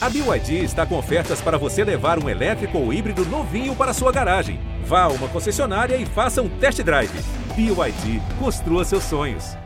A BYD está com ofertas para você levar um elétrico ou híbrido novinho para sua garagem. Vá a uma concessionária e faça um test drive. BYD, construa seus sonhos.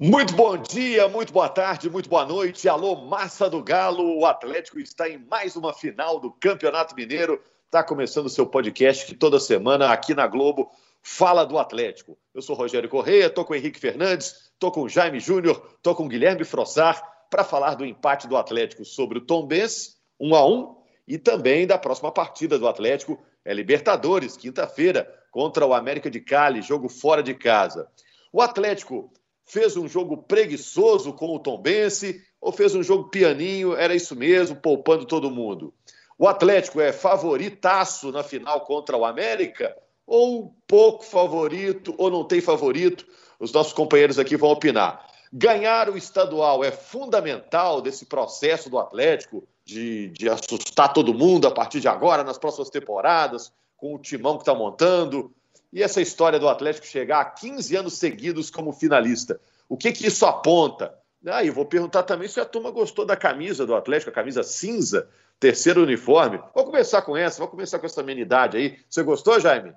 Muito bom dia, muito boa tarde, muito boa noite. Alô, massa do Galo. O Atlético está em mais uma final do Campeonato Mineiro. Está começando o seu podcast que toda semana aqui na Globo fala do Atlético. Eu sou Rogério Correia, estou com Henrique Fernandes, estou com Jaime Júnior, estou com Guilherme Frossar para falar do empate do Atlético sobre o Tombense, 1 a 1 e também da próxima partida do Atlético, é Libertadores, quinta-feira, contra o América de Cali, jogo fora de casa. O Atlético fez um jogo preguiçoso com o Tombense ou fez um jogo pianinho, era isso mesmo, poupando todo mundo? O Atlético é favoritaço na final contra o América ou pouco favorito ou não tem favorito? Os nossos companheiros aqui vão opinar. Ganhar o estadual é fundamental desse processo do Atlético de, de assustar todo mundo a partir de agora, nas próximas temporadas, com o timão que está montando. E essa história do Atlético chegar a 15 anos seguidos como finalista. O que, que isso aponta? Ah, e vou perguntar também se a turma gostou da camisa do Atlético, a camisa cinza, terceiro uniforme. Vou começar com essa, vou começar com essa amenidade aí. Você gostou, Jaime?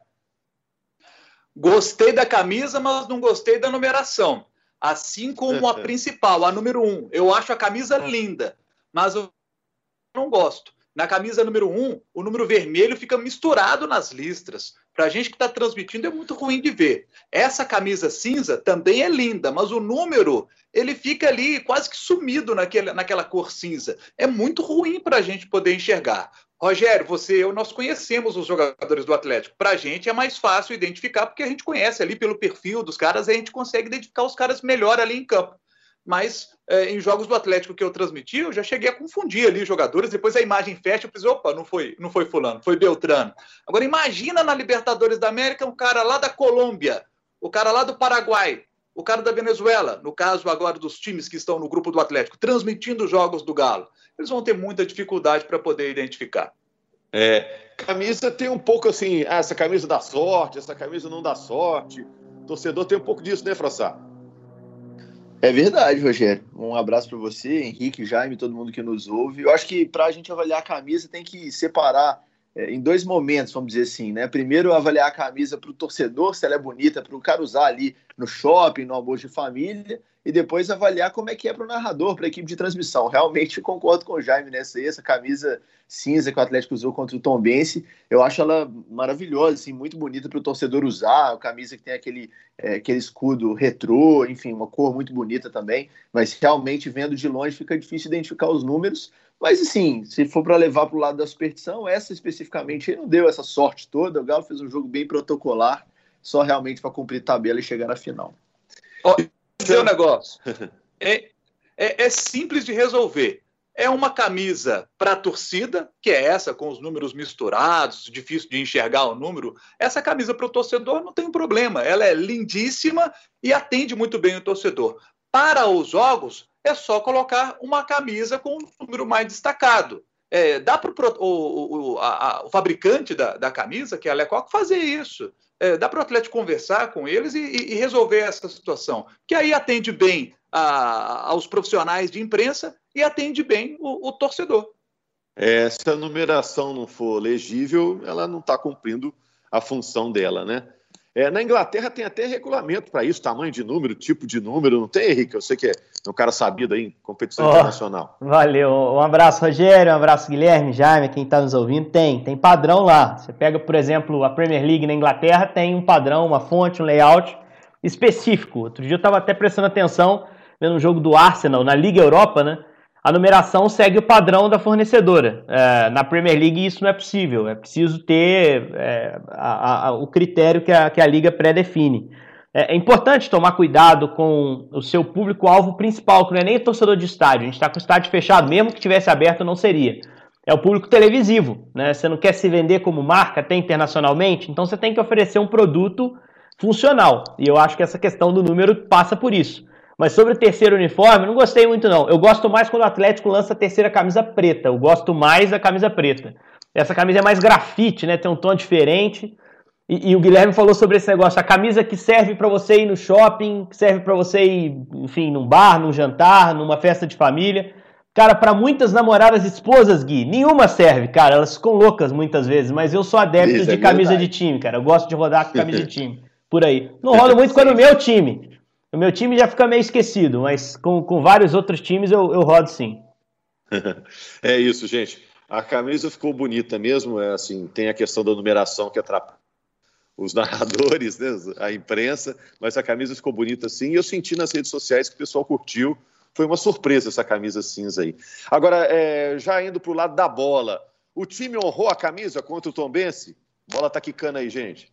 Gostei da camisa, mas não gostei da numeração. Assim como a principal, a número um. Eu acho a camisa linda, mas eu não gosto. Na camisa número um, o número vermelho fica misturado nas listras. Para a gente que está transmitindo é muito ruim de ver. Essa camisa cinza também é linda, mas o número ele fica ali quase que sumido naquele, naquela cor cinza. É muito ruim para a gente poder enxergar. Rogério, você eu, nós conhecemos os jogadores do Atlético. Para a gente é mais fácil identificar, porque a gente conhece ali pelo perfil dos caras, a gente consegue identificar os caras melhor ali em campo. Mas é, em jogos do Atlético que eu transmiti, eu já cheguei a confundir ali jogadores. Depois a imagem fecha, eu pensei, opa, não foi, não foi Fulano, foi Beltrano. Agora imagina na Libertadores da América um cara lá da Colômbia, o cara lá do Paraguai, o cara da Venezuela, no caso agora dos times que estão no grupo do Atlético, transmitindo os jogos do Galo eles vão ter muita dificuldade para poder identificar. É, camisa tem um pouco assim, ah, essa camisa dá sorte, essa camisa não dá sorte. O torcedor tem um pouco disso, né, Frossá? É verdade, Rogério. Um abraço para você, Henrique, Jaime, todo mundo que nos ouve. Eu acho que para a gente avaliar a camisa tem que separar é, em dois momentos, vamos dizer assim, né? Primeiro, avaliar a camisa para o torcedor, se ela é bonita, para o cara usar ali no shopping, no almoço de família, e depois avaliar como é que é para o narrador, para a equipe de transmissão. Realmente concordo com o Jaime nessa aí, essa camisa cinza que o Atlético usou contra o Tom Bense, eu acho ela maravilhosa, assim, muito bonita para o torcedor usar, a camisa que tem aquele, é, aquele escudo retrô, enfim, uma cor muito bonita também, mas realmente vendo de longe fica difícil identificar os números, mas assim, se for para levar para o lado da superstição, essa especificamente não deu essa sorte toda. O Galo fez um jogo bem protocolar, só realmente para cumprir tabela e chegar na final. Ó, seu negócio é, é, é simples de resolver. É uma camisa para a torcida, que é essa, com os números misturados, difícil de enxergar o número. Essa camisa para o torcedor não tem problema. Ela é lindíssima e atende muito bem o torcedor. Para os jogos, é só colocar uma camisa com um número mais destacado. É, dá para o, o, o, fabricante da, da, camisa, que é a Lecoq, fazer isso. É, dá para o Atlético conversar com eles e, e, resolver essa situação. Que aí atende bem a, aos profissionais de imprensa e atende bem o, o torcedor. É, se a numeração não for legível, ela não está cumprindo a função dela, né? É, na Inglaterra tem até regulamento para isso, tamanho de número, tipo de número, não tem, Henrique? Eu sei que é um cara sabido aí em competição oh, internacional. Valeu. Um abraço, Rogério, um abraço, Guilherme, Jaime, quem está nos ouvindo. Tem, tem padrão lá. Você pega, por exemplo, a Premier League na Inglaterra, tem um padrão, uma fonte, um layout específico. Outro dia eu estava até prestando atenção vendo um jogo do Arsenal na Liga Europa, né? A numeração segue o padrão da fornecedora. É, na Premier League isso não é possível, é preciso ter é, a, a, o critério que a, que a liga pré-define. É, é, importante tomar cuidado com o seu público-alvo principal, que não é nem torcedor de estádio. A gente está com o estádio fechado, mesmo que tivesse aberto, não seria. É o público televisivo. Né? Você não quer se vender como marca até internacionalmente, então você tem que oferecer um produto funcional. E eu acho que essa questão do número passa por isso. Mas sobre o terceiro uniforme, não gostei muito não. Eu gosto mais quando o Atlético lança a terceira camisa preta. Eu gosto mais da camisa preta. Essa camisa é mais grafite, né? Tem um tom diferente. E, e o Guilherme falou sobre esse negócio, a camisa que serve para você ir no shopping, que serve para você ir, enfim, num bar, num jantar, numa festa de família. Cara, para muitas namoradas esposas, Gui, nenhuma serve, cara. Elas ficam loucas muitas vezes, mas eu sou adepto Isso, de é camisa de time, cara. Eu gosto de rodar com camisa de time. Por aí. Não rodo muito quando o meu time. O meu time já fica meio esquecido, mas com, com vários outros times eu, eu rodo sim. é isso, gente. A camisa ficou bonita mesmo. É assim, tem a questão da numeração que atrapalha os narradores, né, a imprensa, mas a camisa ficou bonita sim. E eu senti nas redes sociais que o pessoal curtiu. Foi uma surpresa essa camisa cinza aí. Agora, é, já indo para o lado da bola, o time honrou a camisa contra o Tombense? Bola tá quicando aí, gente.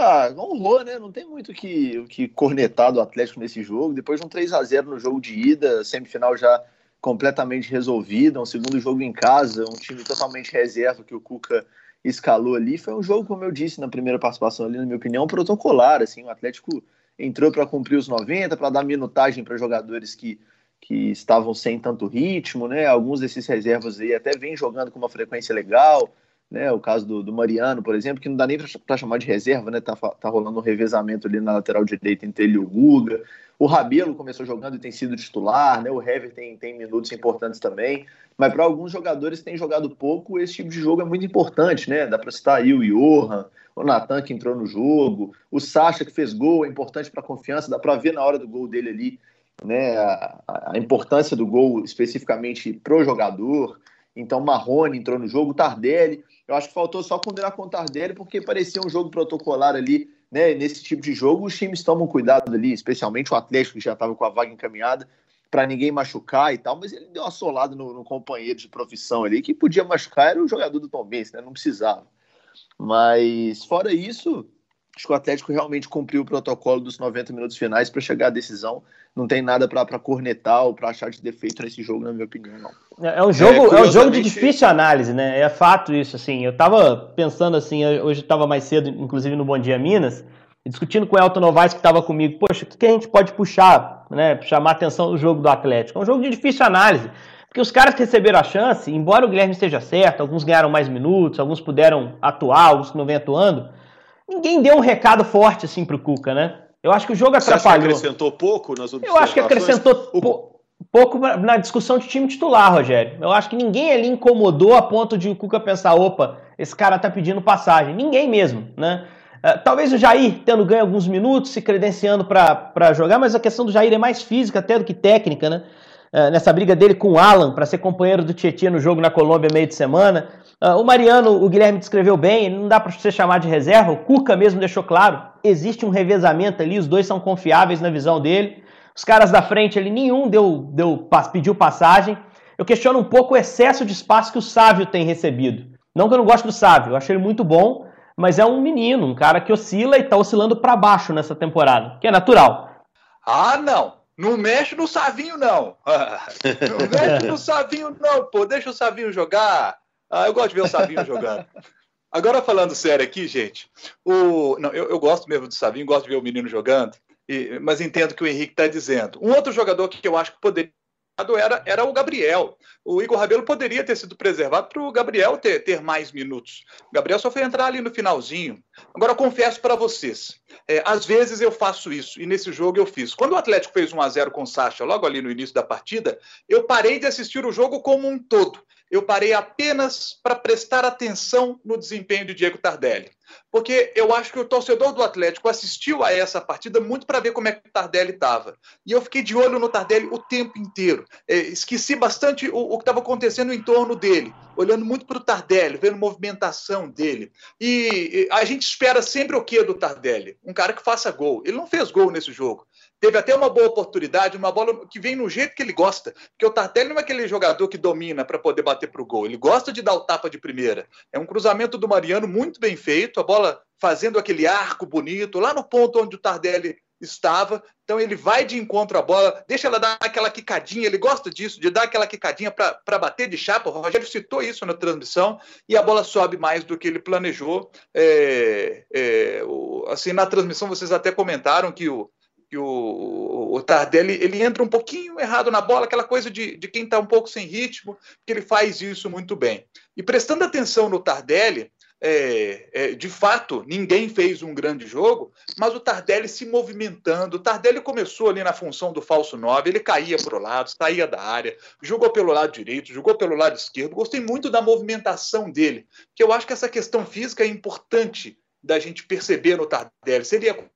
Ah, honrou, né? Não tem muito que, que cornetar do Atlético nesse jogo. Depois de um 3 a 0 no jogo de ida, semifinal já completamente resolvida, um segundo jogo em casa, um time totalmente reserva que o Cuca escalou ali. Foi um jogo, como eu disse na primeira participação ali, na minha opinião, protocolar. Assim, o Atlético entrou para cumprir os 90, para dar minutagem para jogadores que, que estavam sem tanto ritmo, né? Alguns desses reservas aí até vêm jogando com uma frequência legal, né? O caso do, do Mariano, por exemplo, que não dá nem para chamar de reserva, né? Tá, tá rolando um revezamento ali na lateral direita entre ele e o Guga. O Rabelo começou jogando e tem sido titular, né? O Hever tem, tem minutos importantes também. Mas para alguns jogadores que têm jogado pouco, esse tipo de jogo é muito importante, né? Dá para citar aí o Johan, o Natan que entrou no jogo, o Sacha que fez gol, é importante para a confiança, dá para ver na hora do gol dele ali, né? A, a importância do gol especificamente pro jogador. Então, Marrone entrou no jogo, Tardelli. Eu acho que faltou só condenar com o Tardelli, porque parecia um jogo protocolar ali né, nesse tipo de jogo, os times tomam cuidado ali, especialmente o Atlético, que já estava com a vaga encaminhada, para ninguém machucar e tal, mas ele deu uma solada no, no, companheiro de profissão ali, que podia machucar era o jogador do Tom Benz, né, não precisava. Mas, fora isso, acho que o Atlético realmente cumpriu o protocolo dos 90 minutos finais para chegar à decisão. Não tem nada para cornetar ou para achar de defeito nesse jogo, na minha opinião, não. É, é um jogo, é, é um jogo de difícil análise, né? É fato isso, assim. Eu tava pensando assim, hoje estava mais cedo, inclusive no Bom Dia Minas, discutindo com o Elton Novaes que estava comigo, poxa, o que a gente pode puxar, né? Chamar a atenção do jogo do Atlético. É um jogo de difícil análise. Porque os caras que receberam a chance, embora o Guilherme esteja certo, alguns ganharam mais minutos, alguns puderam atuar, alguns que não vem atuando, ninguém deu um recado forte assim pro Cuca, né? Eu acho que o jogo atrapalhou. Você acha que acrescentou pouco nas Eu acho que acrescentou o... pouco na discussão de time titular, Rogério. Eu acho que ninguém ali incomodou a ponto de o Cuca pensar, opa, esse cara tá pedindo passagem. Ninguém mesmo, né? Uh, talvez o Jair tendo ganho alguns minutos, se credenciando para jogar, mas a questão do Jair é mais física até do que técnica, né? Uh, nessa briga dele com o Alan para ser companheiro do Tietchan no jogo na Colômbia meio de semana. Uh, o Mariano, o Guilherme descreveu bem, não dá para você chamar de reserva, o Cuca mesmo deixou claro, existe um revezamento ali, os dois são confiáveis na visão dele. Os caras da frente ali, nenhum deu, deu, pediu passagem. Eu questiono um pouco o excesso de espaço que o Sávio tem recebido. Não que eu não gosto do Sávio, eu achei ele muito bom, mas é um menino, um cara que oscila e está oscilando para baixo nessa temporada, que é natural. Ah, não. Não mexe no Savinho, não. Não mexe no Savinho, não, pô. Deixa o Savinho jogar. Ah, eu gosto de ver o Savinho jogando. Agora, falando sério aqui, gente, o... Não, eu, eu, gosto mesmo do Savinho, gosto de ver o menino jogando, e... mas entendo o que o Henrique está dizendo. Um outro jogador que eu acho que poderia era, era o Gabriel. O Igor Rabelo poderia ter sido preservado para o Gabriel ter, ter mais minutos. O Gabriel só foi entrar ali no finalzinho. Agora, confesso para vocês, é, às vezes eu faço isso, e nesse jogo eu fiz. Quando o Atlético fez 1 a 0 com o Sacha, logo ali no início da partida, eu parei de assistir o jogo como um todo eu parei apenas para prestar atenção no desempenho de Diego Tardelli. Porque eu acho que o torcedor do Atlético assistiu a essa partida muito para ver como é que o Tardelli estava. E eu fiquei de olho no Tardelli o tempo inteiro. É, esqueci bastante o, o que estava acontecendo em torno dele, olhando muito para o Tardelli, vendo movimentação dele. E, e a gente espera sempre o que do Tardelli? Um cara que faça gol. Ele não fez gol nesse jogo. Teve até uma boa oportunidade, uma bola que vem no jeito que ele gosta. Porque o Tardelli não é aquele jogador que domina para poder bater para o gol. Ele gosta de dar o tapa de primeira. É um cruzamento do Mariano muito bem feito, a bola fazendo aquele arco bonito, lá no ponto onde o Tardelli estava. Então ele vai de encontro à bola, deixa ela dar aquela quicadinha, ele gosta disso, de dar aquela quicadinha para bater de chapa. O Rogério citou isso na transmissão e a bola sobe mais do que ele planejou. É, é, o, assim, na transmissão vocês até comentaram que o, que o, o Tardelli ele entra um pouquinho errado na bola, aquela coisa de, de quem está um pouco sem ritmo, que ele faz isso muito bem. E prestando atenção no Tardelli, é, é, de fato, ninguém fez um grande jogo, mas o Tardelli se movimentando. O Tardelli começou ali na função do falso 9, ele caía para o lado, saía da área, jogou pelo lado direito, jogou pelo lado esquerdo. Gostei muito da movimentação dele, que eu acho que essa questão física é importante da gente perceber no Tardelli. Seria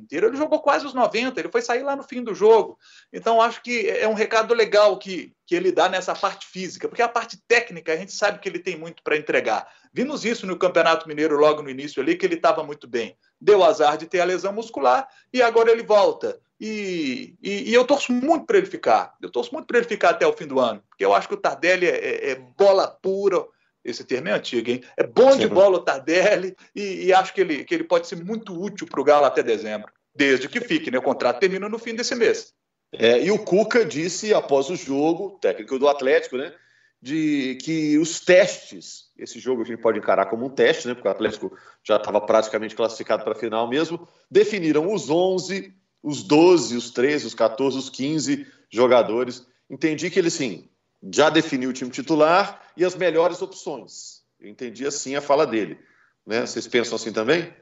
inteiro. Ele jogou quase os 90, ele foi sair lá no fim do jogo. Então, acho que é um recado legal que, que ele dá nessa parte física, porque a parte técnica a gente sabe que ele tem muito para entregar. Vimos isso no Campeonato Mineiro logo no início ali, que ele estava muito bem. Deu azar de ter a lesão muscular e agora ele volta. E, e, e eu torço muito para ele ficar. Eu torço muito para ele ficar até o fim do ano, porque eu acho que o Tardelli é, é, é bola pura esse termo é antigo, hein? É bom de bola o Tardelli e, e, acho que ele, que ele pode ser muito útil para o Galo até dezembro, desde que fique, né? O contrato termina no fim desse mês. É, e o Cuca disse após o jogo, técnico do Atlético, né? De que os testes, esse jogo a gente pode encarar como um teste, né? Porque o Atlético já estava praticamente classificado para a final mesmo, definiram os 11, os 12, os 13, os 14, os 15 jogadores. Entendi que ele, sim, já definiu o time titular e as melhores opções. Eu entendi assim a fala dele. Né? Vocês pensam assim também?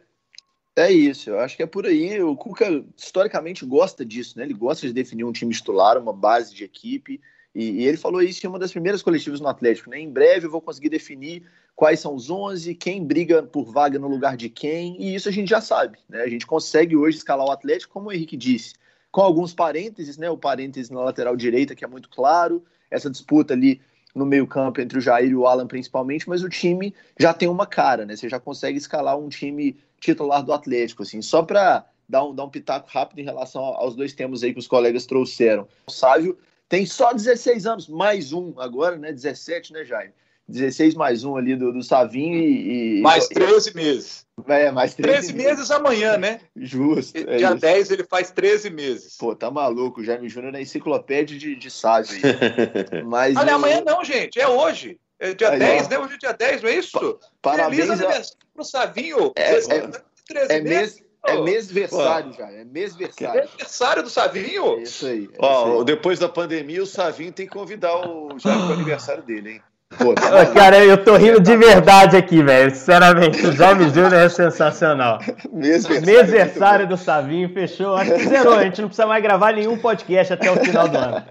É isso, eu acho que é por aí. O Cuca historicamente gosta disso, né? Ele gosta de definir um time titular, uma base de equipe. E, e, ele falou isso em uma das primeiras coletivas no Atlético, né? Em breve eu vou conseguir definir quais são os 11, quem briga por vaga no lugar de quem, e isso a gente já sabe, né? A gente consegue hoje escalar o Atlético, como o Henrique disse, com alguns parênteses, né? O parênteses na lateral direita, que é muito claro, essa disputa ali no meio-campo entre o Jair e o Alan, principalmente, mas o time já tem uma cara, né? Você já consegue escalar um time titular do Atlético, assim, só para dar um, dar um pitaco rápido em relação aos dois temas aí que os colegas trouxeram. O Sávio tem só 16 anos, mais um agora, né? 17, né, Jair? 16 mais um ali do, do Savinho e, e. Mais 13 meses. É, mais 13, 13 meses. meses amanhã, né? Justo. É Dia isso. 10 ele faz 13 meses. Pô, tá maluco. O Jaime Júnior é enciclopédia de, de sábio. Mas Olha, eu... amanhã não, gente. É hoje. É dia aí, 10, ó. né? Hoje é dia 10, não é isso? Pa parabéns Feliz aniversário a... pro Savinho. É, é, 13 é meses. É mêsversário já, é mêsversário. Aniversário do Savinho? É isso aí. É Ó, isso aí. depois da pandemia, o Savinho tem que convidar o Jaime pro aniversário dele, hein? Pô, tá cara, eu tô rindo de verdade aqui, velho. Sinceramente, o Jaime Júnior é sensacional. Mêsversário do Savinho, fechou. Acho que zerou. A gente não precisa mais gravar nenhum podcast até o final do ano.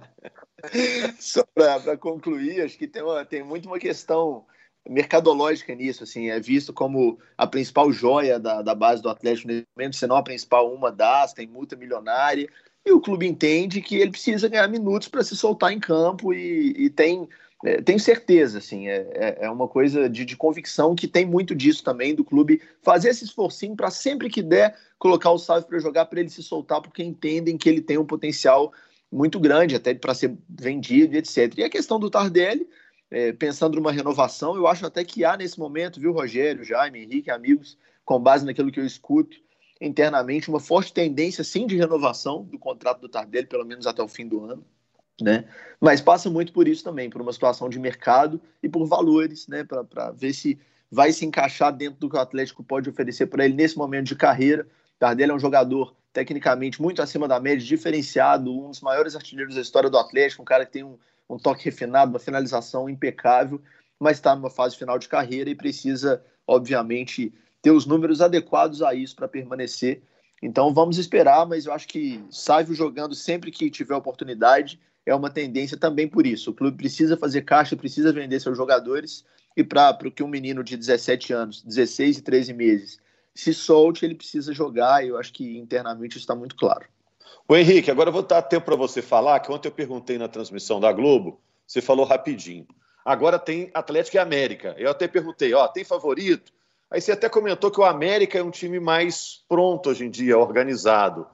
Só para concluir, acho que tem, uma, tem muito uma questão mercadológica nisso, assim, é visto como a principal joia da, da base do Atlético nesse momento, se não a principal, uma das, tem multa milionária, e o clube entende que ele precisa ganhar minutos para se soltar em campo e, e tem é, tenho certeza, assim, é, é, é uma coisa de, de, convicção que tem muito disso também, do clube fazer esse esforcinho para sempre que der colocar o Salve para jogar, para ele se soltar, porque entendem que ele tem um potencial muito grande, até para ser vendido, etc. E a questão do Tardelli, é, pensando numa renovação, eu acho até que há nesse momento, viu, Rogério, Jaime, Henrique, amigos, com base naquilo que eu escuto internamente, uma forte tendência, sim, de renovação do contrato do Tardelli, pelo menos até o fim do ano né? Mas passa muito por isso também, por uma situação de mercado e por valores, né? Para ver se vai se encaixar dentro do que o Atlético pode oferecer para ele nesse momento de carreira. Tardelli é um jogador tecnicamente muito acima da média, diferenciado, um dos maiores artilheiros da história do Atlético, um cara que tem um, um toque refinado, uma finalização impecável, mas está numa fase final de carreira e precisa, obviamente, ter os números adequados a isso para permanecer. Então vamos esperar, mas eu acho que Sávio jogando sempre que tiver oportunidade é uma tendência também por isso. O clube precisa fazer caixa, precisa vender seus jogadores, e para que um menino de 17 anos, 16 e 13 meses, se solte, ele precisa jogar, e eu acho que internamente isso está muito claro. O Henrique, agora eu vou dar tempo para você falar, que ontem eu perguntei na transmissão da Globo, você falou rapidinho. Agora tem Atlético e América. Eu até perguntei, ó, tem favorito? Aí você até comentou que o América é um time mais pronto hoje em dia, organizado.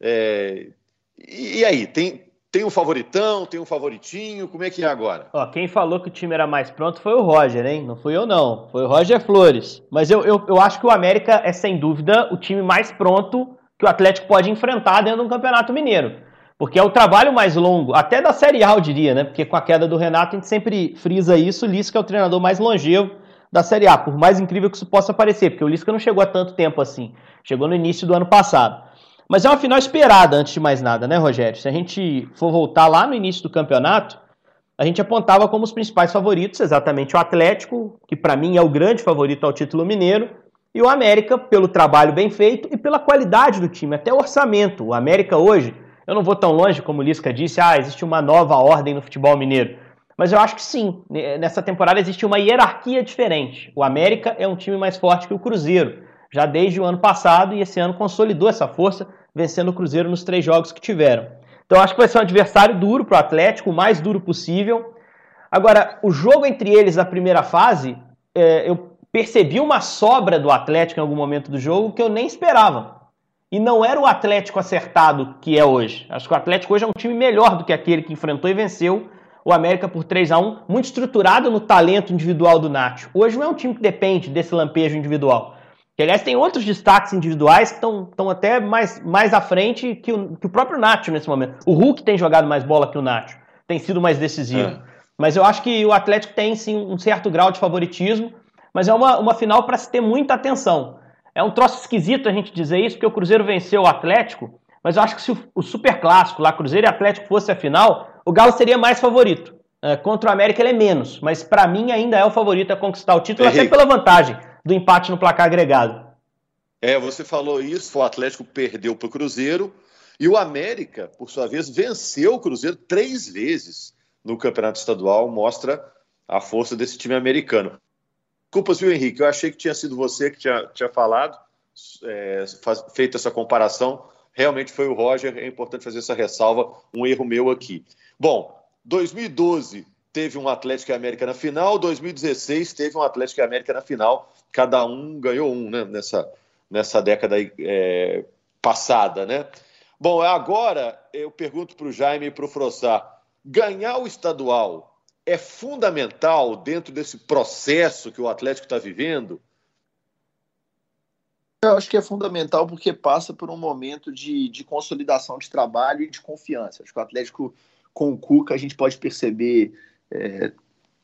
É... E aí, tem, tem um favoritão, tem um favoritinho, como é que é agora? Ó, quem falou que o time era mais pronto foi o Roger, hein? Não fui eu não, foi o Roger Flores. Mas eu, eu, eu acho que o América é sem dúvida o time mais pronto que o Atlético pode enfrentar dentro do Campeonato Mineiro. Porque é o trabalho mais longo, até da Série A, eu diria, né? Porque com a queda do Renato a gente sempre frisa isso, o Lisca é o treinador mais longevo da Série A, por mais incrível que isso possa parecer, porque o Lisca não chegou há tanto tempo assim, chegou no início do ano passado. Mas é uma final esperada, antes de mais nada, né, Rogério? Se a gente for voltar lá no início do campeonato, a gente apontava como os principais favoritos exatamente o Atlético, que para mim é o grande favorito ao título mineiro, e o América, pelo trabalho bem feito e pela qualidade do time, até o orçamento. O América hoje, eu não vou tão longe como o Lisca disse, ah, existe uma nova ordem no futebol mineiro. Mas eu acho que sim, nessa temporada existe uma hierarquia diferente. O América é um time mais forte que o Cruzeiro, já desde o ano passado, e esse ano consolidou essa força, vencendo o Cruzeiro nos três jogos que tiveram. Então acho que vai ser um adversário duro para o Atlético, o mais duro possível. Agora, o jogo entre eles na primeira fase, é, eu percebi uma sobra do Atlético em algum momento do jogo que eu nem esperava. E não era o Atlético acertado que é hoje. Acho que o Atlético hoje é um time melhor do que aquele que enfrentou e venceu o América por 3 a 1 muito estruturado no talento individual do Nacho. Hoje não é um time que depende desse lampejo individual. Que, aliás, tem outros destaques individuais que estão até mais, mais à frente que o, que o próprio Nacho nesse momento. O Hulk tem jogado mais bola que o Nacho, tem sido mais decisivo. É. Mas eu acho que o Atlético tem sim um certo grau de favoritismo mas é uma, uma final para se ter muita atenção. É um troço esquisito a gente dizer isso, porque o Cruzeiro venceu o Atlético, mas eu acho que se o, o Super Clássico lá, Cruzeiro e Atlético, fosse a final, o Galo seria mais favorito. É, contra o América ele é menos, mas para mim ainda é o favorito a conquistar o título, Henrique. até pela vantagem do empate no placar agregado. É, você falou isso, o Atlético perdeu para o Cruzeiro e o América, por sua vez, venceu o Cruzeiro três vezes no Campeonato Estadual, mostra a força desse time americano. Desculpas, viu, Henrique? Eu achei que tinha sido você que tinha, tinha falado, é, faz, feito essa comparação. Realmente foi o Roger, é importante fazer essa ressalva, um erro meu aqui. Bom, 2012 teve um Atlético e América na final, 2016 teve um Atlético e América na final, cada um ganhou um né, nessa, nessa década é, passada, né? Bom, agora eu pergunto para o Jaime e para o Frossar, ganhar o estadual é fundamental dentro desse processo que o Atlético está vivendo? Eu acho que é fundamental porque passa por um momento de, de consolidação de trabalho e de confiança. Acho que o Atlético, com o Cuca, a gente pode perceber é,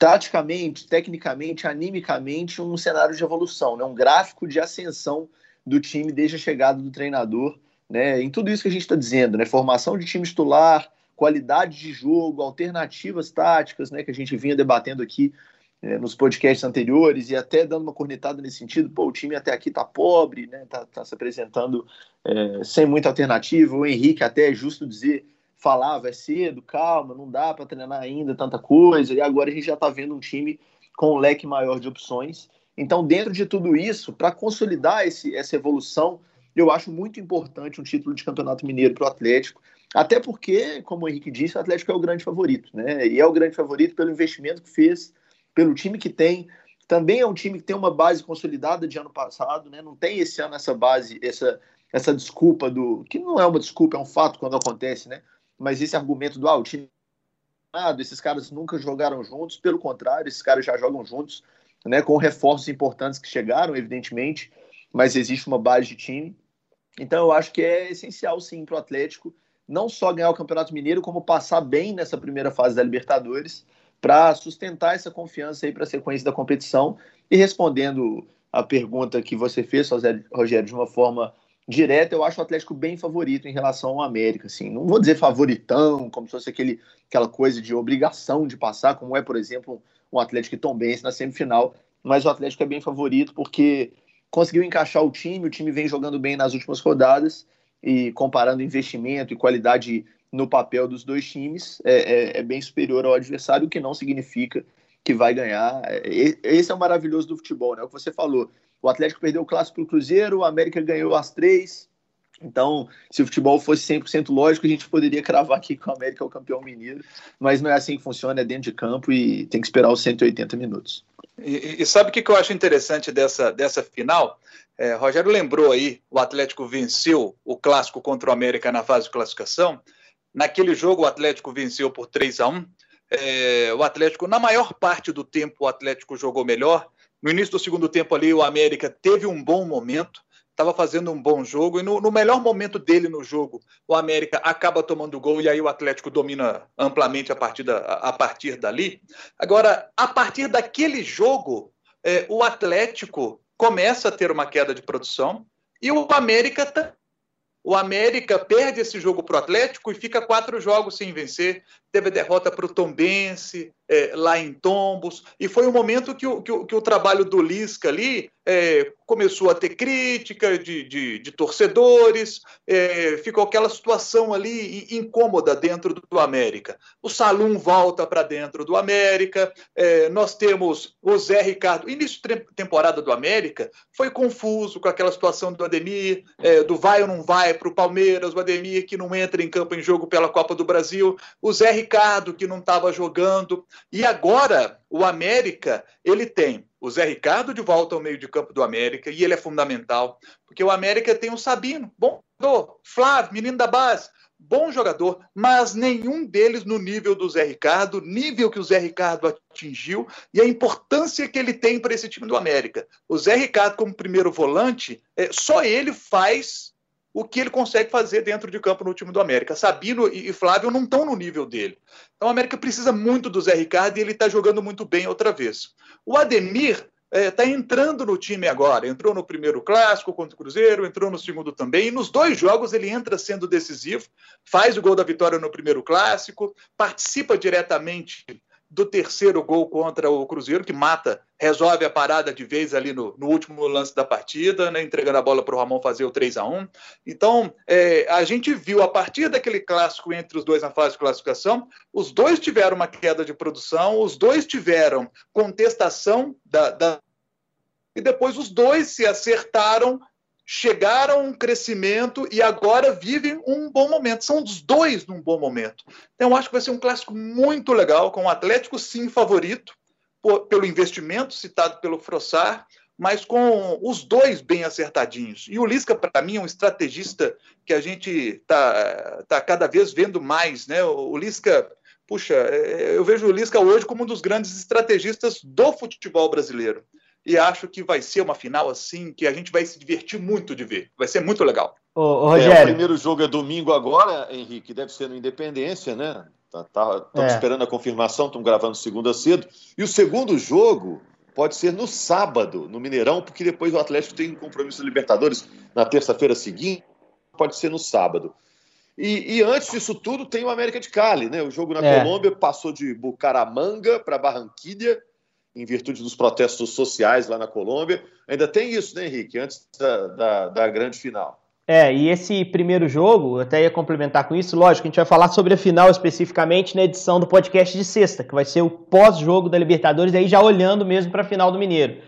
taticamente, tecnicamente, animicamente, um cenário de evolução, né? um gráfico de ascensão do time desde a chegada do treinador. Né? Em tudo isso que a gente está dizendo, né? formação de time titular, qualidade de jogo, alternativas táticas, né, que a gente vinha debatendo aqui é, nos podcasts anteriores e até dando uma cornetada nesse sentido, pô, o time até aqui tá pobre, né, tá, tá se apresentando é, sem muita alternativa, o Henrique até é justo dizer, falava, é cedo, calma, não dá para treinar ainda tanta coisa, e agora a gente já tá vendo um time com um leque maior de opções, então dentro de tudo isso, para consolidar esse, essa evolução, eu acho muito importante um título de campeonato mineiro para o Atlético, até porque, como o Henrique disse, o Atlético é o grande favorito, né? E é o grande favorito pelo investimento que fez, pelo time que tem. Também é um time que tem uma base consolidada de ano passado, né? Não tem esse ano essa base, essa, essa desculpa do. que não é uma desculpa, é um fato quando acontece, né? Mas esse argumento do ah, time. Esses caras nunca jogaram juntos, pelo contrário, esses caras já jogam juntos, né? Com reforços importantes que chegaram, evidentemente, mas existe uma base de time. Então eu acho que é essencial, sim, para o Atlético não só ganhar o Campeonato Mineiro, como passar bem nessa primeira fase da Libertadores, para sustentar essa confiança aí para a sequência da competição. E respondendo a pergunta que você fez, Rogério, de uma forma direta, eu acho o Atlético bem favorito em relação ao América. Assim. Não vou dizer favoritão, como se fosse aquele, aquela coisa de obrigação de passar, como é, por exemplo, um Atlético Tom Benz na semifinal, mas o Atlético é bem favorito porque conseguiu encaixar o time, o time vem jogando bem nas últimas rodadas e comparando investimento e qualidade no papel dos dois times, é, é, é, bem superior ao adversário, o que não significa que vai ganhar. É, esse é o maravilhoso do futebol, né? O que você falou. O Atlético perdeu o clássico para o Cruzeiro, o América ganhou as três. Então, se o futebol fosse 100% lógico, a gente poderia cravar aqui que o América é o campeão mineiro, mas não é assim que funciona, é dentro de campo e tem que esperar os 180 minutos. E, e sabe o que eu acho interessante dessa, dessa final? É, Rogério lembrou aí, o Atlético venceu o clássico contra o América na fase de classificação. Naquele jogo, o Atlético venceu por 3 a 1 é, O Atlético, na maior parte do tempo, o Atlético jogou melhor. No início do segundo tempo ali, o América teve um bom momento, estava fazendo um bom jogo, e no, no, melhor momento dele no jogo, o América acaba tomando gol, e aí o Atlético domina amplamente a, partida, a, a partir dali. Agora, a partir daquele jogo, é, o Atlético começa a ter uma queda de produção e o América o América perde esse jogo para o Atlético e fica quatro jogos sem vencer. Teve a derrota para o Tombense, é, lá em Tombos, e foi um momento que o, que o, que o trabalho do Lisca ali é, começou a ter crítica de, de, de torcedores, é, ficou aquela situação ali incômoda dentro do América. O Salum volta para dentro do América, é, nós temos o Zé Ricardo. Início de temporada do América foi confuso com aquela situação do Ademir, é, do vai ou não vai para o Palmeiras, o Ademir que não entra em campo em jogo pela Copa do Brasil, o Zé Ricardo que não estava jogando. E agora o América ele tem o Zé Ricardo de volta ao meio de campo do América e ele é fundamental porque o América tem o Sabino, bom jogador, Flávio, menino da base, bom jogador, mas nenhum deles no nível do Zé Ricardo, nível que o Zé Ricardo atingiu e a importância que ele tem para esse time do América. O Zé Ricardo como primeiro volante, é, só ele faz o que ele consegue fazer dentro de campo no time do América. Sabino e Flávio não estão no nível dele. Então o América precisa muito do Zé Ricardo e ele está jogando muito bem outra vez. O Ademir está é, tá entrando no time agora. Entrou no primeiro clássico contra o Cruzeiro, entrou no segundo também. E nos dois jogos ele entra sendo decisivo, faz o gol da vitória no primeiro clássico, participa diretamente do terceiro gol contra o Cruzeiro, que mata, resolve a parada de vez ali no, no último lance da partida, né, entregando a bola para o Ramon fazer o 3 a 1 Então, é, a gente viu a partir daquele clássico entre os dois na fase de classificação, os dois tiveram uma queda de produção, os dois tiveram contestação da, da e depois os dois se acertaram chegaram a um crescimento e agora vivem um bom momento. São os dois num bom momento. Então, acho que vai ser um clássico muito legal, com o Atlético sim favorito, por, pelo investimento citado pelo Frossar, mas com os dois bem acertadinhos. E o Lisca, para mim, é um estrategista que a gente está tá cada vez vendo mais. Né? O, o Lisca, puxa, é, eu vejo o Lisca hoje como um dos grandes estrategistas do futebol brasileiro e acho que vai ser uma final assim que a gente vai se divertir muito de ver. Vai ser muito legal. Ô, ô Rogério. É, o primeiro jogo é domingo agora, Henrique, deve ser no Independência, né? Estamos tá, tá, é. esperando a confirmação, estamos gravando segunda cedo. E o segundo jogo pode ser no sábado, no Mineirão, porque depois o Atlético tem um compromisso de Libertadores na terça-feira seguinte, pode ser no sábado. E, e, antes disso tudo, tem o América de Cali, né? O jogo na é. Colômbia passou de Bucaramanga para Barranquilha em virtude dos protestos sociais lá na Colômbia. Ainda tem isso, né, Henrique? Antes da, da, da grande final. É, e esse primeiro jogo, até ia complementar com isso, lógico, a gente vai falar sobre a final especificamente na edição do podcast de sexta, que vai ser o pós-jogo da Libertadores, aí já olhando mesmo para a final do Mineiro.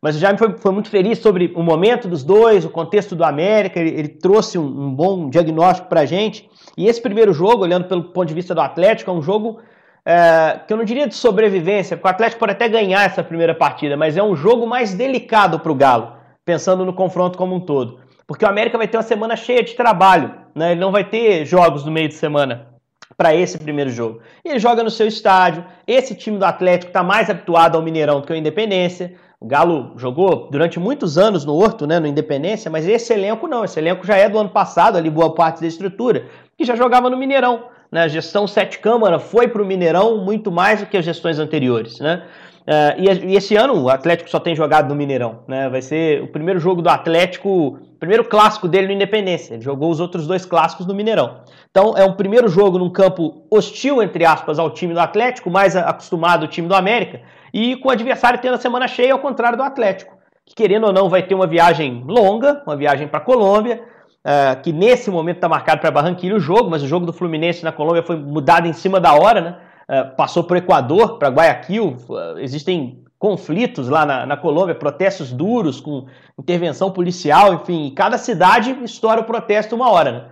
Mas o Jaime foi, foi, muito feliz sobre o momento dos dois, o contexto do América, ele, ele trouxe um, um, bom diagnóstico para a gente. E esse primeiro jogo, olhando pelo ponto de vista do Atlético, é um jogo é, que eu não diria de sobrevivência, porque o Atlético pode até ganhar essa primeira partida, mas é um jogo mais delicado para o Galo, pensando no confronto como um todo. Porque o América vai ter uma semana cheia de trabalho, né? ele não vai ter jogos no meio de semana para esse primeiro jogo. Ele joga no seu estádio, esse time do Atlético está mais habituado ao Mineirão do que ao Independência. O Galo jogou durante muitos anos no Horto, né, no Independência, mas esse elenco não, esse elenco já é do ano passado, ali boa parte da estrutura, que já jogava no Mineirão né, a gestão Sete Câmara foi para o Mineirão muito mais do que as gestões anteriores. Né? Uh, e, e, esse ano o Atlético só tem jogado no Mineirão. Né? Vai ser o primeiro jogo do Atlético, primeiro clássico dele no Independência. Ele jogou os outros dois clássicos no Mineirão. Então é um primeiro jogo num campo hostil, entre aspas, ao time do Atlético, mais acostumado ao time do América, e com o adversário tendo a semana cheia, ao contrário do Atlético. Que querendo ou não vai ter uma viagem longa, uma viagem para a Colômbia, uh, que nesse momento está marcado para Barranquilla o jogo, mas o jogo do Fluminense na Colômbia foi mudado em cima da hora, né? Uh, passou para o Equador, para Guayaquil. Uh, existem conflitos lá na, na, Colômbia, protestos duros com intervenção policial, enfim, e cada cidade estoura o protesto uma hora. Né?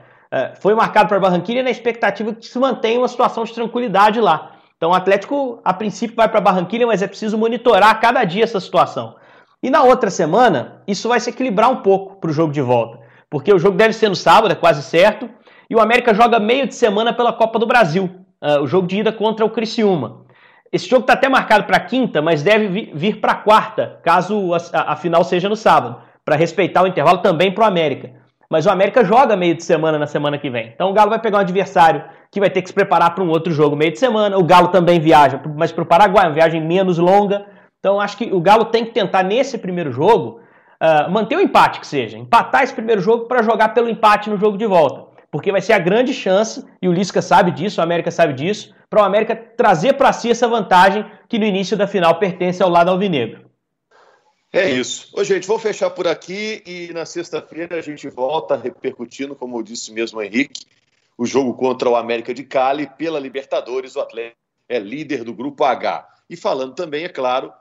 foi marcado para Barranquilla na expectativa que se mantenha uma situação de tranquilidade lá. Então o Atlético, a princípio, vai para Barranquilla, mas é preciso monitorar cada dia essa situação. E na outra semana, isso vai se equilibrar um pouco para o jogo de volta porque o jogo deve ser no sábado, é quase certo, e o América joga meio de semana pela Copa do Brasil, uh, o jogo de ida contra o Criciúma. Esse jogo está até marcado para quinta, mas deve vir, para quarta, caso a, a, final seja no sábado, para respeitar o intervalo também para o América. Mas o América joga meio de semana na semana que vem. Então o Galo vai pegar um adversário que vai ter que se preparar para um outro jogo meio de semana. O Galo também viaja, mas para o Paraguai, uma viagem menos longa. Então acho que o Galo tem que tentar nesse primeiro jogo uh, manter o empate que seja, empatar esse primeiro jogo para jogar pelo empate no jogo de volta. porque vai ser a grande chance, e o Lisca sabe disso, o América sabe disso, para o América trazer para si essa vantagem que no início da final pertence ao lado alvinegro. É isso. Ô, gente, vou fechar por aqui e na sexta-feira a gente volta repercutindo, como disse mesmo Henrique, o jogo contra o América de Cali pela Libertadores. O Atlético é líder do Grupo H. E falando também, é claro,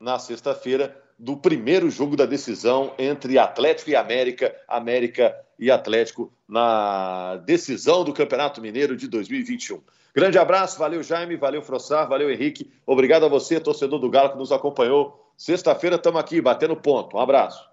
na sexta-feira, do primeiro jogo da decisão entre Atlético e América, América e Atlético na decisão do Campeonato Mineiro de 2021. Grande abraço, valeu Jaime, valeu Frossar, valeu Henrique. Obrigado a você, torcedor do Galo, que nos acompanhou. Sexta-feira estamos aqui batendo ponto. Um abraço.